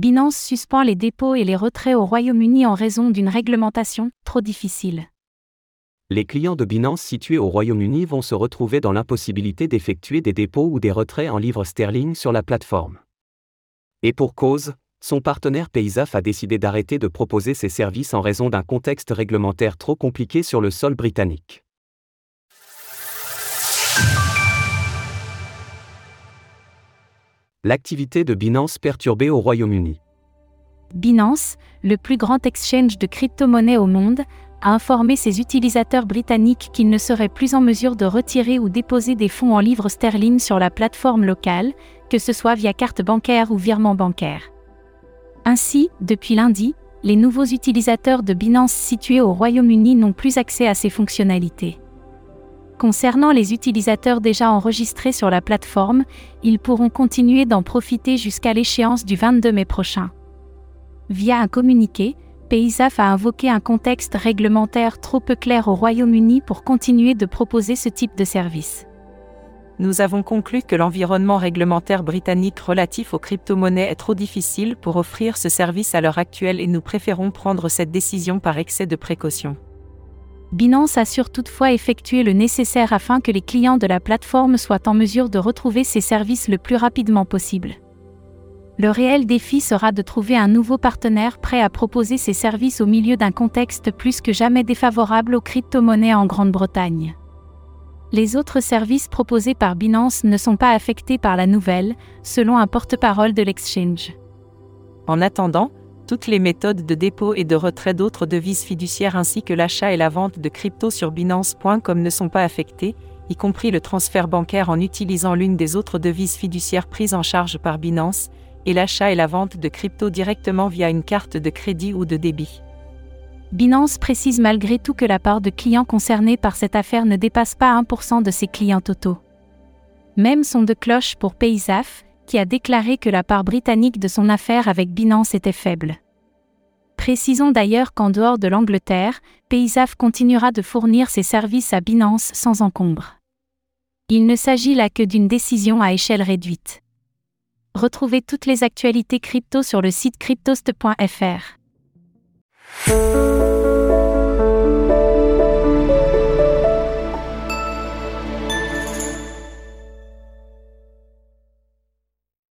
Binance suspend les dépôts et les retraits au Royaume-Uni en raison d'une réglementation trop difficile. Les clients de Binance situés au Royaume-Uni vont se retrouver dans l'impossibilité d'effectuer des dépôts ou des retraits en livres sterling sur la plateforme. Et pour cause, son partenaire Paysaf a décidé d'arrêter de proposer ses services en raison d'un contexte réglementaire trop compliqué sur le sol britannique. L'activité de Binance perturbée au Royaume-Uni. Binance, le plus grand exchange de crypto-monnaies au monde, a informé ses utilisateurs britanniques qu'ils ne seraient plus en mesure de retirer ou déposer des fonds en livres sterling sur la plateforme locale, que ce soit via carte bancaire ou virement bancaire. Ainsi, depuis lundi, les nouveaux utilisateurs de Binance situés au Royaume-Uni n'ont plus accès à ces fonctionnalités. Concernant les utilisateurs déjà enregistrés sur la plateforme, ils pourront continuer d'en profiter jusqu'à l'échéance du 22 mai prochain. Via un communiqué, PaySaf a invoqué un contexte réglementaire trop peu clair au Royaume-Uni pour continuer de proposer ce type de service nous avons conclu que l'environnement réglementaire britannique relatif aux crypto-monnaies est trop difficile pour offrir ce service à l'heure actuelle et nous préférons prendre cette décision par excès de précaution. Binance assure toutefois effectuer le nécessaire afin que les clients de la plateforme soient en mesure de retrouver ces services le plus rapidement possible. Le réel défi sera de trouver un nouveau partenaire prêt à proposer ces services au milieu d'un contexte plus que jamais défavorable aux crypto-monnaies en Grande-Bretagne. Les autres services proposés par Binance ne sont pas affectés par la nouvelle, selon un porte-parole de l'exchange. En attendant, toutes les méthodes de dépôt et de retrait d'autres devises fiduciaires ainsi que l'achat et la vente de crypto sur Binance.com ne sont pas affectés, y compris le transfert bancaire en utilisant l'une des autres devises fiduciaires prises en charge par Binance, et l'achat et la vente de crypto directement via une carte de crédit ou de débit. Binance précise malgré tout que la part de clients concernés par cette affaire ne dépasse pas 1% de ses clients totaux. Même son de cloche pour Paysaf, qui a déclaré que la part britannique de son affaire avec Binance était faible. Précisons d'ailleurs qu'en dehors de l'Angleterre, Paysaf continuera de fournir ses services à Binance sans encombre. Il ne s'agit là que d'une décision à échelle réduite. Retrouvez toutes les actualités crypto sur le site cryptost.fr.